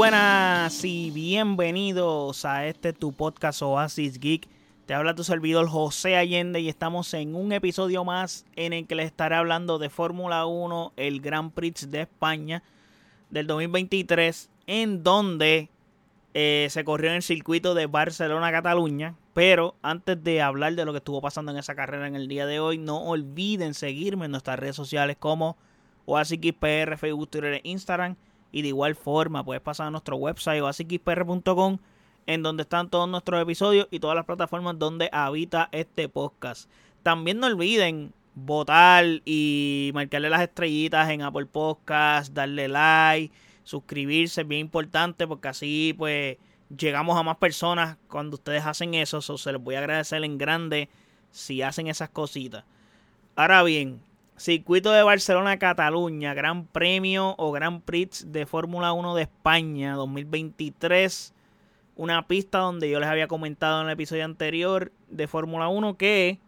buenas y bienvenidos a este tu podcast Oasis Geek. Te habla tu servidor José Allende y estamos en un episodio más en el que les estaré hablando de Fórmula 1, el Grand Prix de España del 2023, en donde eh, se corrió en el circuito de Barcelona-Cataluña. Pero antes de hablar de lo que estuvo pasando en esa carrera en el día de hoy, no olviden seguirme en nuestras redes sociales como OasisXPR, Facebook, Twitter e Instagram. Y de igual forma, puedes pasar a nuestro website oasisxpr.com en donde están todos nuestros episodios y todas las plataformas donde habita este podcast. También no olviden votar y marcarle las estrellitas en Apple Podcast, darle like, suscribirse, es bien importante porque así pues llegamos a más personas cuando ustedes hacen eso. se les voy a agradecer en grande si hacen esas cositas. Ahora bien, Circuito de Barcelona-Cataluña, Gran Premio o Gran Prix de Fórmula 1 de España 2023. Una pista donde yo les había comentado en el episodio anterior de Fórmula 1 que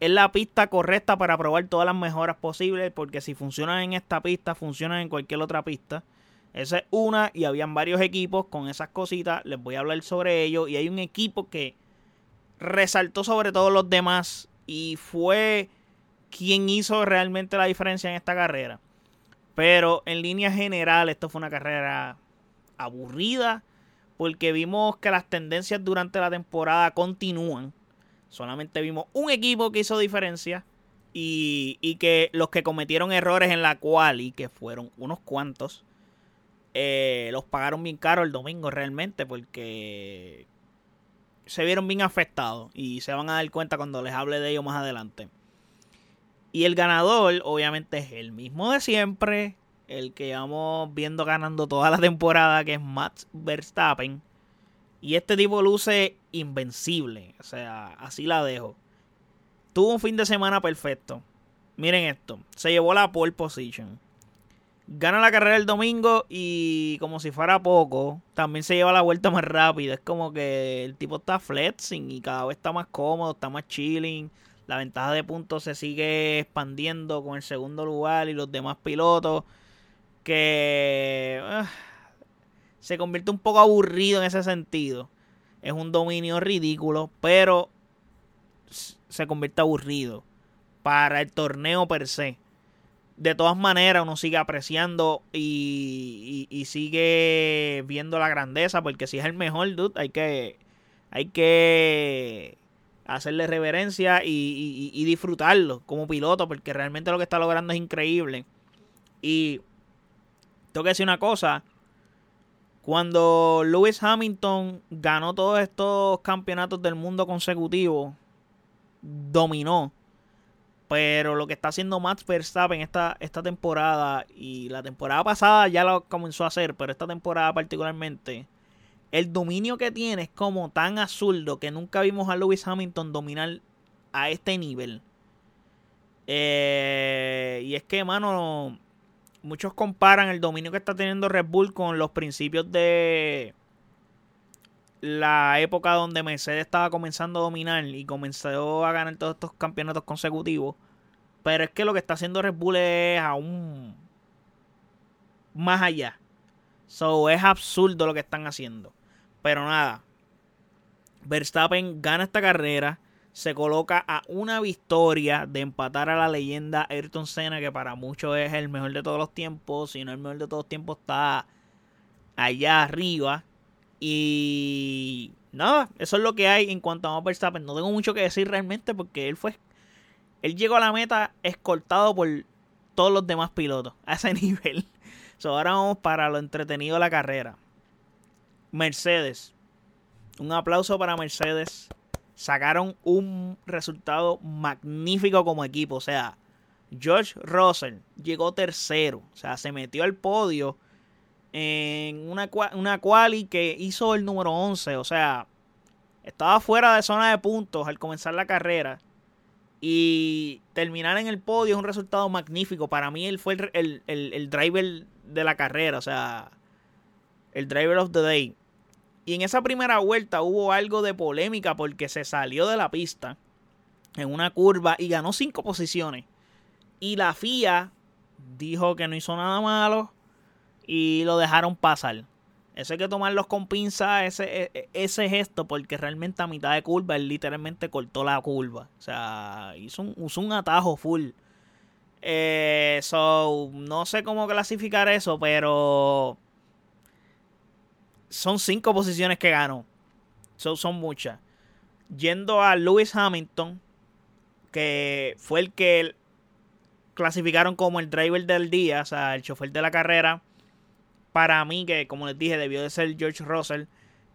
es la pista correcta para probar todas las mejoras posibles. Porque si funcionan en esta pista, funcionan en cualquier otra pista. Esa es una y habían varios equipos con esas cositas. Les voy a hablar sobre ello. Y hay un equipo que resaltó sobre todos los demás y fue quién hizo realmente la diferencia en esta carrera. Pero en línea general, esto fue una carrera aburrida porque vimos que las tendencias durante la temporada continúan. Solamente vimos un equipo que hizo diferencia y, y que los que cometieron errores en la cual y que fueron unos cuantos, eh, los pagaron bien caro el domingo realmente porque se vieron bien afectados y se van a dar cuenta cuando les hable de ello más adelante. Y el ganador, obviamente, es el mismo de siempre. El que llevamos viendo ganando toda la temporada, que es Max Verstappen. Y este tipo luce invencible. O sea, así la dejo. Tuvo un fin de semana perfecto. Miren esto. Se llevó la pole position. Gana la carrera el domingo y como si fuera poco, también se lleva la vuelta más rápida. Es como que el tipo está flexing y cada vez está más cómodo, está más chilling. La ventaja de puntos se sigue expandiendo con el segundo lugar y los demás pilotos. Que ah, se convierte un poco aburrido en ese sentido. Es un dominio ridículo, pero se convierte aburrido para el torneo per se. De todas maneras, uno sigue apreciando y, y, y, sigue viendo la grandeza, porque si es el mejor, dude, hay que, hay que hacerle reverencia y, disfrutarlo como piloto, porque realmente lo que está logrando es increíble. Y tengo que decir una cosa, cuando Lewis Hamilton ganó todos estos campeonatos del mundo consecutivos, dominó. Pero lo que está haciendo Max Verstappen esta, esta temporada y la temporada pasada ya lo comenzó a hacer, pero esta temporada particularmente el dominio que tiene es como tan absurdo que nunca vimos a Lewis Hamilton dominar a este nivel. Eh, y es que, mano, muchos comparan el dominio que está teniendo Red Bull con los principios de la época donde Mercedes estaba comenzando a dominar y comenzó a ganar todos estos campeonatos consecutivos. Pero es que lo que está haciendo Red Bull es aún más allá. So es absurdo lo que están haciendo. Pero nada. Verstappen gana esta carrera. Se coloca a una victoria de empatar a la leyenda Ayrton Senna, que para muchos es el mejor de todos los tiempos. Si no el mejor de todos los tiempos, está allá arriba. Y nada, eso es lo que hay en cuanto a Verstappen. No tengo mucho que decir realmente porque él fue. Él llegó a la meta escoltado por todos los demás pilotos a ese nivel. ahora vamos para lo entretenido de la carrera. Mercedes. Un aplauso para Mercedes. Sacaron un resultado magnífico como equipo. O sea, George Russell llegó tercero. O sea, se metió al podio en una, una quali que hizo el número 11. O sea, estaba fuera de zona de puntos al comenzar la carrera. Y terminar en el podio es un resultado magnífico. Para mí él fue el, el driver de la carrera. O sea, el driver of the day. Y en esa primera vuelta hubo algo de polémica porque se salió de la pista en una curva y ganó cinco posiciones. Y la FIA dijo que no hizo nada malo y lo dejaron pasar. Eso hay que tomarlos con pinza, ese, e, e, ese gesto, porque realmente a mitad de curva él literalmente cortó la curva. O sea, hizo un, usó un atajo full. Eh, so, no sé cómo clasificar eso, pero son cinco posiciones que ganó. So, son muchas. Yendo a Lewis Hamilton, que fue el que clasificaron como el driver del día, o sea, el chofer de la carrera para mí, que como les dije, debió de ser George Russell.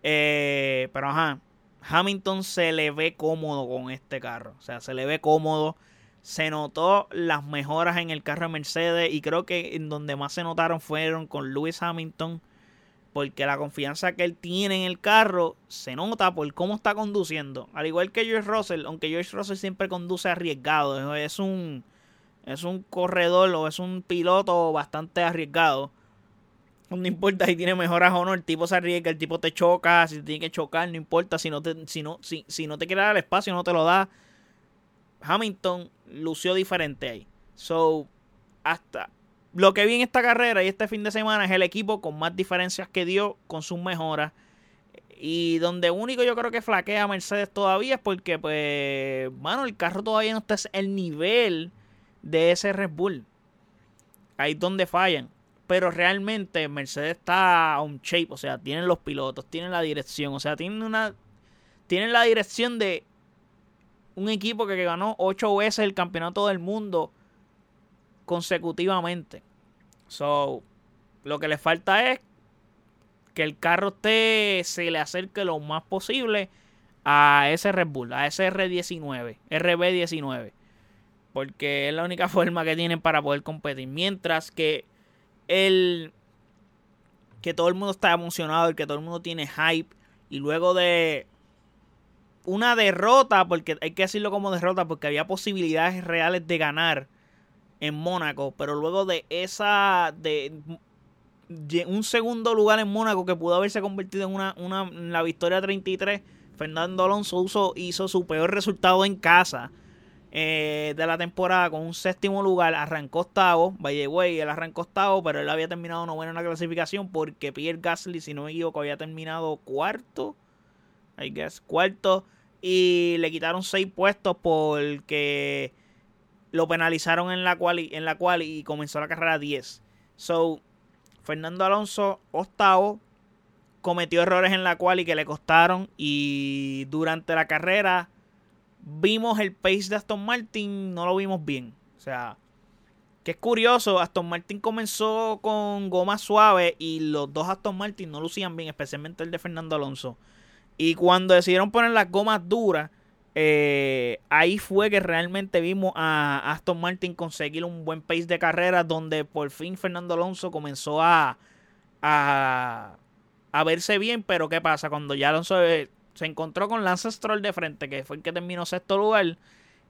Eh, pero ajá, Hamilton se le ve cómodo con este carro. O sea, se le ve cómodo. Se notó las mejoras en el carro de Mercedes. Y creo que en donde más se notaron fueron con Lewis Hamilton. Porque la confianza que él tiene en el carro se nota por cómo está conduciendo. Al igual que George Russell, aunque George Russell siempre conduce arriesgado. Es un, es un corredor o es un piloto bastante arriesgado. No importa si tiene mejoras o no, el tipo se arriesga, el tipo te choca, si te tiene que chocar, no importa, si no te, si no, si, si no te quiere dar el espacio, no te lo da. Hamilton lució diferente ahí. So, hasta lo que vi en esta carrera y este fin de semana es el equipo con más diferencias que dio con sus mejoras. Y donde único yo creo que flaquea Mercedes todavía es porque, pues, mano, el carro todavía no está el nivel de ese Red Bull. Ahí es donde fallan pero realmente Mercedes está on shape, o sea, tienen los pilotos, tienen la dirección, o sea, tienen una tienen la dirección de un equipo que ganó ocho veces el campeonato del mundo consecutivamente. So, lo que le falta es que el carro esté, se le acerque lo más posible a ese Red Bull, a ese R19, RB19. Porque es la única forma que tienen para poder competir. Mientras que el que todo el mundo está emocionado, el que todo el mundo tiene hype. Y luego de una derrota, porque hay que decirlo como derrota, porque había posibilidades reales de ganar en Mónaco. Pero luego de esa. de un segundo lugar en Mónaco que pudo haberse convertido en una, una la victoria 33. Fernando Alonso hizo su peor resultado en casa eh, de la temporada con un séptimo lugar. Arrancó octavo. Vaya güey, él arrancó octavo, pero él había terminado noveno en la clasificación porque Pierre Gasly, si no me equivoco, había terminado cuarto. I guess, cuarto. Y le quitaron seis puestos porque lo penalizaron en la cual, en la cual y comenzó la carrera 10. So, Fernando Alonso, octavo, cometió errores en la cual y que le costaron. Y durante la carrera vimos el pace de Aston Martin, no lo vimos bien. O sea, que es curioso, Aston Martin comenzó con goma suave y los dos Aston Martin no lucían bien, especialmente el de Fernando Alonso. Y cuando decidieron poner las gomas duras, eh, ahí fue que realmente vimos a Aston Martin conseguir un buen pace de carrera donde por fin Fernando Alonso comenzó a, a, a verse bien, pero ¿qué pasa? Cuando ya Alonso eh, se encontró con Lance Stroll de frente, que fue el que terminó sexto lugar.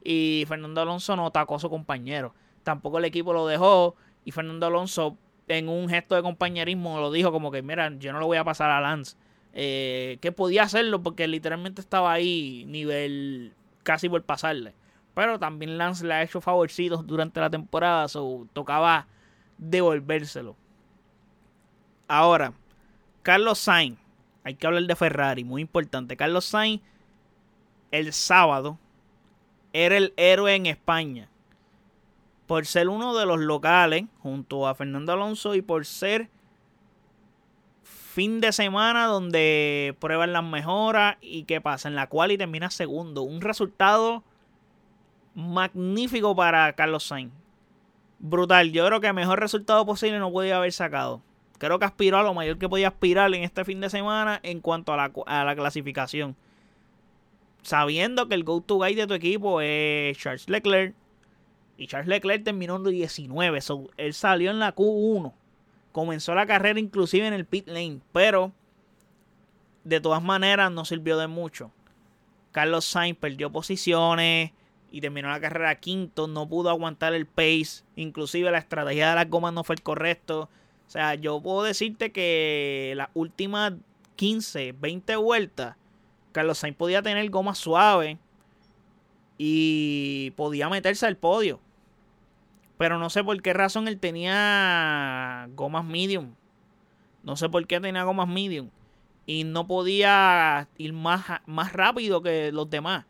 Y Fernando Alonso no atacó a su compañero. Tampoco el equipo lo dejó. Y Fernando Alonso, en un gesto de compañerismo, lo dijo como que, mira, yo no lo voy a pasar a Lance. Eh, que podía hacerlo porque literalmente estaba ahí, nivel casi por pasarle. Pero también Lance le ha hecho favorcitos durante la temporada, so tocaba devolvérselo. Ahora, Carlos Sainz hay que hablar de Ferrari, muy importante. Carlos Sainz, el sábado, era el héroe en España. Por ser uno de los locales, junto a Fernando Alonso, y por ser fin de semana donde prueban las mejoras y qué pasa, en la cual y termina segundo. Un resultado magnífico para Carlos Sainz. Brutal. Yo creo que el mejor resultado posible no podía haber sacado creo que aspiró a lo mayor que podía aspirar en este fin de semana en cuanto a la, a la clasificación. Sabiendo que el go-to guy de tu equipo es Charles Leclerc. Y Charles Leclerc terminó en 19. él salió en la Q1. Comenzó la carrera inclusive en el pit lane. Pero de todas maneras no sirvió de mucho. Carlos Sainz perdió posiciones y terminó la carrera quinto. No pudo aguantar el pace. Inclusive la estrategia de las gomas no fue el correcto. O sea, yo puedo decirte que las últimas 15, 20 vueltas, Carlos Sainz podía tener goma suave y podía meterse al podio. Pero no sé por qué razón él tenía gomas medium. No sé por qué tenía gomas medium. Y no podía ir más, más rápido que los demás.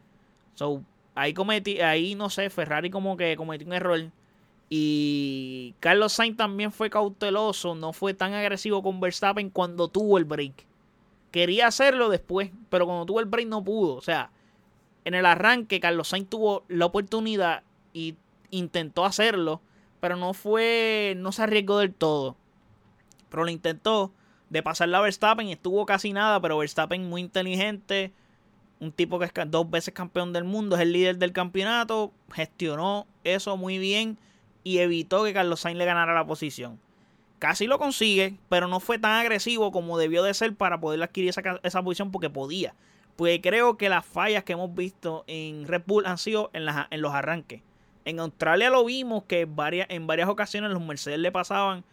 So, ahí cometí, ahí no sé, Ferrari como que cometió un error. Y Carlos Sainz también fue cauteloso, no fue tan agresivo con Verstappen cuando tuvo el break. Quería hacerlo después, pero cuando tuvo el break no pudo. O sea, en el arranque Carlos Sainz tuvo la oportunidad y intentó hacerlo, pero no fue, no se arriesgó del todo. Pero lo intentó de pasar a Verstappen y estuvo casi nada, pero Verstappen muy inteligente, un tipo que es dos veces campeón del mundo, es el líder del campeonato, gestionó eso muy bien y evitó que Carlos Sainz le ganara la posición. Casi lo consigue, pero no fue tan agresivo como debió de ser para poder adquirir esa, esa posición porque podía. Pues creo que las fallas que hemos visto en Red Bull han sido en, en los arranques. En Australia lo vimos que varias, en varias ocasiones los Mercedes le pasaban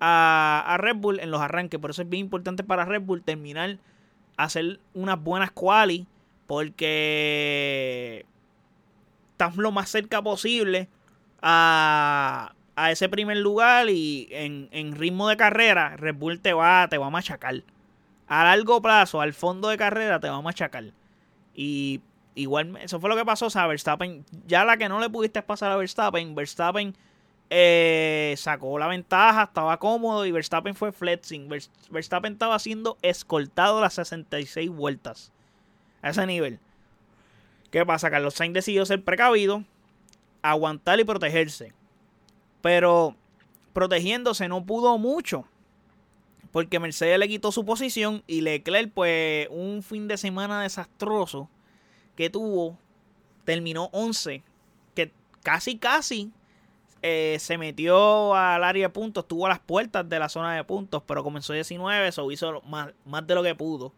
a, Red Bull en los arranques. Por eso es bien importante para Red Bull terminar, hacer unas buenas quali. Porque estás lo más cerca posible a, a ese primer lugar y en, en, ritmo de carrera Red Bull te va, te va a machacar. A largo plazo, al fondo de carrera, te va a machacar. Y igual, eso fue lo que pasó. O sea, Verstappen, ya la que no le pudiste pasar a Verstappen, Verstappen eh, sacó la ventaja, estaba cómodo y Verstappen fue flexing. Verstappen estaba siendo escoltado las 66 vueltas. A ese nivel. ¿Qué pasa? Carlos Sainz decidió ser precavido, aguantar y protegerse. Pero protegiéndose no pudo mucho. Porque Mercedes le quitó su posición y Leclerc, pues, un fin de semana desastroso que tuvo, terminó 11. Que casi, casi eh, se metió al área de puntos, estuvo a las puertas de la zona de puntos, pero comenzó 19, eso hizo más, más de lo que pudo.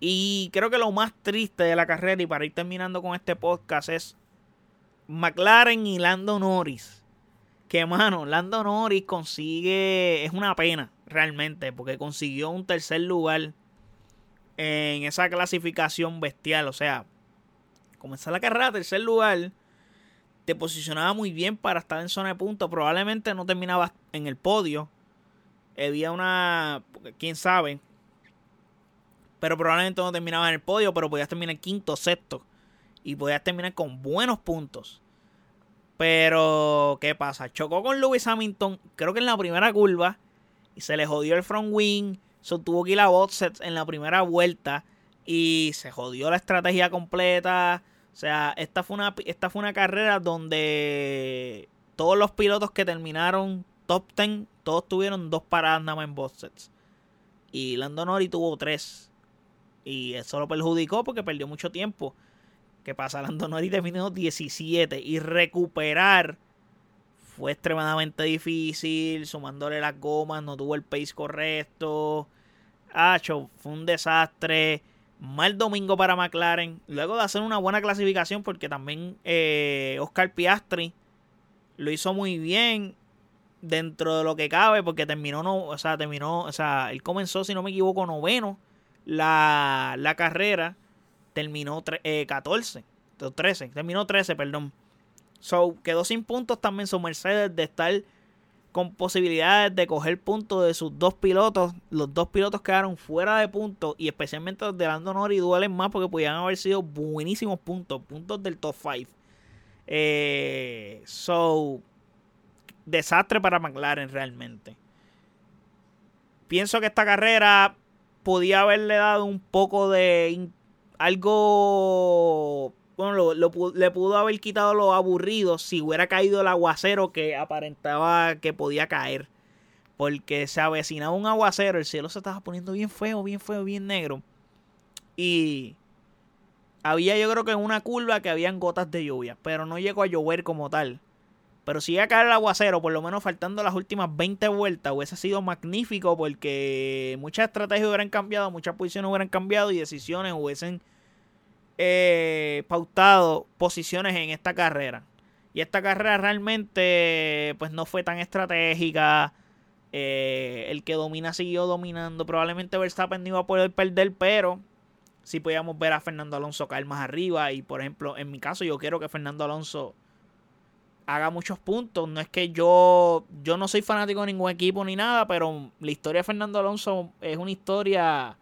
Y creo que lo más triste de la carrera, y para ir terminando con este podcast, es McLaren y Lando Norris. Que mano, Lando Norris consigue. Es una pena, realmente, porque consiguió un tercer lugar en esa clasificación bestial. O sea, comenzar la carrera, tercer lugar te posicionaba muy bien para estar en zona de puntos. Probablemente no terminaba en el podio. Había una. Quién sabe. Pero probablemente no terminaba en el podio. Pero podías terminar quinto, sexto. Y podías terminar con buenos puntos. Pero, ¿qué pasa? Chocó con Lewis Hamilton. Creo que en la primera curva. Y se le jodió el front wing. So, tuvo que ir a en la primera vuelta. Y se jodió la estrategia completa. O sea, esta fue una, esta fue una carrera donde todos los pilotos que terminaron top 10, todos tuvieron dos paradas nada más en box Y Lando Norris tuvo tres. Y eso lo perjudicó porque perdió mucho tiempo. ¿Qué pasa? Lando Norris terminó 17. Y recuperar fue extremadamente difícil. Sumándole las gomas, no tuvo el pace correcto. Hacho, fue un desastre mal domingo para McLaren. Luego de hacer una buena clasificación, porque también eh, Oscar Piastri lo hizo muy bien dentro de lo que cabe, porque terminó, no, o sea, terminó, o sea, él comenzó, si no me equivoco, noveno la, la carrera, terminó 14, 13, eh, terminó 13, perdón. So, quedó sin puntos también su Mercedes de estar con posibilidades de coger puntos de sus dos pilotos. Los dos pilotos quedaron fuera de puntos y especialmente los de Lando Norris duelen más porque podían haber sido buenísimos puntos, puntos del top 5. Eh, so, desastre para McLaren realmente. Pienso que esta carrera podía haberle dado un poco de algo bueno, le pudo haber quitado lo aburrido si hubiera caído el aguacero que aparentaba que podía caer. Porque se avecinaba un aguacero, el cielo se estaba poniendo bien feo, bien feo, bien negro. Y había yo creo que en una curva que habían gotas de lluvia, pero no llegó a llover como tal. Pero si iba a caer el aguacero, por lo menos faltando las últimas 20 vueltas, hubiese sido magnífico porque muchas estrategias hubieran cambiado, muchas posiciones hubieran cambiado y decisiones hubiesen eh, pautado posiciones en esta carrera. Y esta carrera realmente pues no fue tan estratégica. Eh, el que domina siguió dominando. Probablemente Verstappen no iba a poder perder, pero sí podíamos ver a Fernando Alonso caer más arriba. Y por ejemplo, en mi caso, yo quiero que Fernando Alonso haga muchos puntos. No es que yo, yo no soy fanático de ningún equipo ni nada, pero la historia de Fernando Alonso es una historia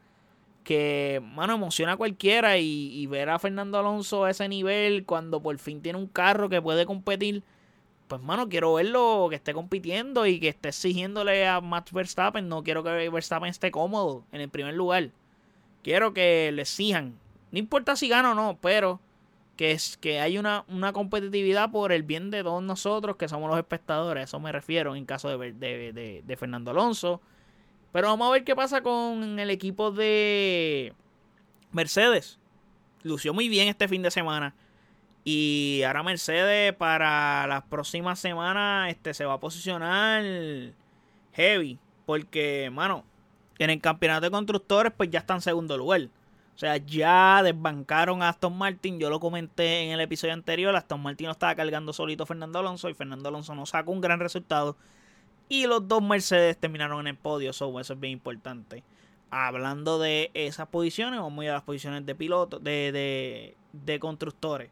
que, mano, emociona a cualquiera y, ver a Fernando Alonso a ese nivel cuando por fin tiene un carro que puede competir, pues, mano, quiero verlo que esté compitiendo y que esté exigiéndole a Max Verstappen. No quiero que Verstappen esté cómodo en el primer lugar. Quiero que le exijan. No importa si gana o no, pero que, es, que hay una, una, competitividad por el bien de todos nosotros, que somos los espectadores. eso me refiero en caso de, de, de, Fernando Alonso. Pero vamos a ver qué pasa con el equipo de Mercedes. Lució muy bien este fin de semana. Y ahora Mercedes para las próximas semanas este, se va a posicionar heavy. Porque, mano, en el campeonato de constructores pues ya está en segundo lugar. O sea, ya desbancaron a Aston Martin. Yo lo comenté en el episodio anterior. Aston Martin lo estaba cargando solito Fernando Alonso. Y Fernando Alonso no sacó un gran resultado. Y los dos Mercedes terminaron en el podio. eso es bien importante. Hablando de esas posiciones, vamos a ir a las posiciones de pilotos, de, de, constructores.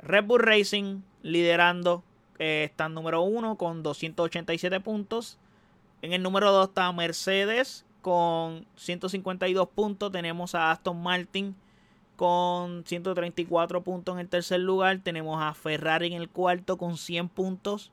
Red Bull Racing liderando. Eh, está número uno con 287 puntos. En el número 2 está Mercedes con 152 puntos. Tenemos a Aston Martin con 134 puntos en el tercer lugar. Tenemos a Ferrari en el cuarto con 100 puntos.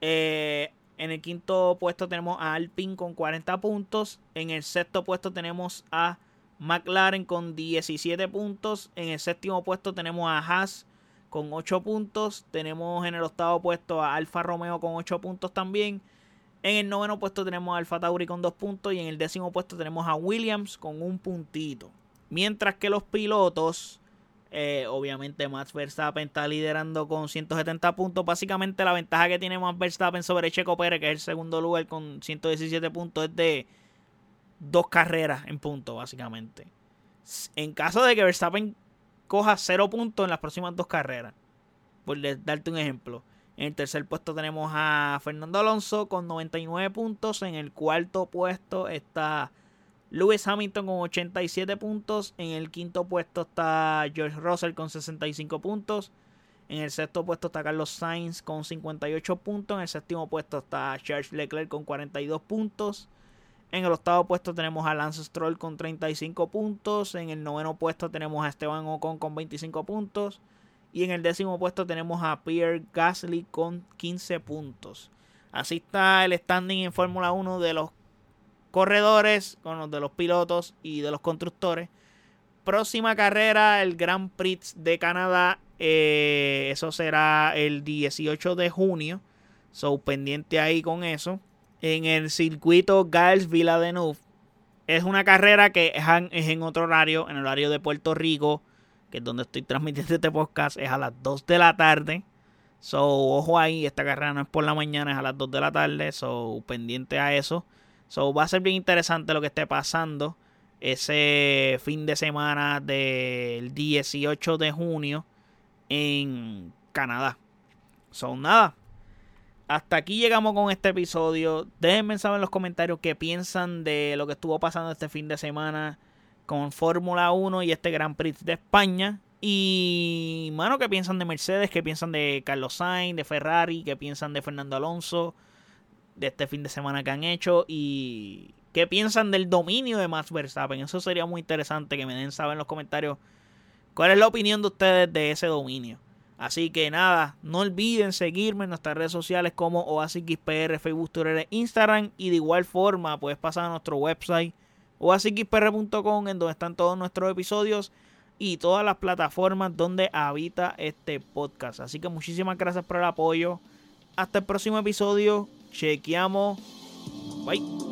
Eh, en el quinto puesto tenemos a Alpine con 40 puntos. En el sexto puesto tenemos a McLaren con 17 puntos. En el séptimo puesto tenemos a Haas con 8 puntos. Tenemos en el octavo puesto a Alfa Romeo con 8 puntos también. En el noveno puesto tenemos a Alfa Tauri con dos puntos y en el décimo puesto tenemos a Williams con un puntito. Mientras que los pilotos, eh, obviamente Max Verstappen está liderando con 170 puntos. Básicamente la ventaja que tiene Max Verstappen sobre Checo Pérez, que es el segundo lugar con 117 puntos, es de dos carreras en puntos, básicamente. En caso de que Verstappen coja cero puntos en las próximas dos carreras, por darte un ejemplo en el tercer puesto tenemos a Fernando Alonso con 99 puntos. En el cuarto puesto está Lewis Hamilton con 87 puntos. En el quinto puesto está George Russell con 65 puntos. En el sexto puesto está Carlos Sainz con 58 puntos. En el séptimo puesto está Charles Leclerc con 42 puntos. En el octavo puesto tenemos a Lance Stroll con 35 puntos. En el noveno puesto tenemos a Esteban Ocon con 25 puntos. Y en el décimo puesto tenemos a Pierre Gasly con 15 puntos. Así está el standing en Fórmula 1 de los corredores, con los de los pilotos y de los constructores. Próxima carrera, el Grand Prix de Canadá. Eh, eso será el 18 de junio. So, pendiente ahí con eso. En el circuito Gales Villeneuve. Es una carrera que es en otro horario, en el horario de Puerto Rico que es donde estoy transmitiendo este podcast, es a las 2 de la tarde. So, ojo ahí, esta carrera no es por la mañana, es a las 2 de la tarde. So, pendiente a eso. So, va a ser bien interesante lo que esté pasando ese fin de semana del 18 de junio en Canadá. Son nada. Hasta aquí llegamos con este episodio. Déjenme saber en los comentarios qué piensan de lo que estuvo pasando este fin de semana con Fórmula 1 y este Gran Prix de España. Y, mano, ¿qué piensan de Mercedes? ¿Qué piensan de Carlos Sainz, de Ferrari? ¿Qué piensan de Fernando Alonso? De este fin de semana que han hecho. Y, ¿qué piensan del dominio de Max Verstappen? Eso sería muy interesante que me den saber en los comentarios cuál es la opinión de ustedes de ese dominio. Así que nada, no olviden seguirme en nuestras redes sociales como OasisXPR, Facebook, Twitter, Instagram. Y de igual forma, puedes pasar a nuestro website o en donde están todos nuestros episodios y todas las plataformas donde habita este podcast. Así que muchísimas gracias por el apoyo. Hasta el próximo episodio. Chequeamos. Bye.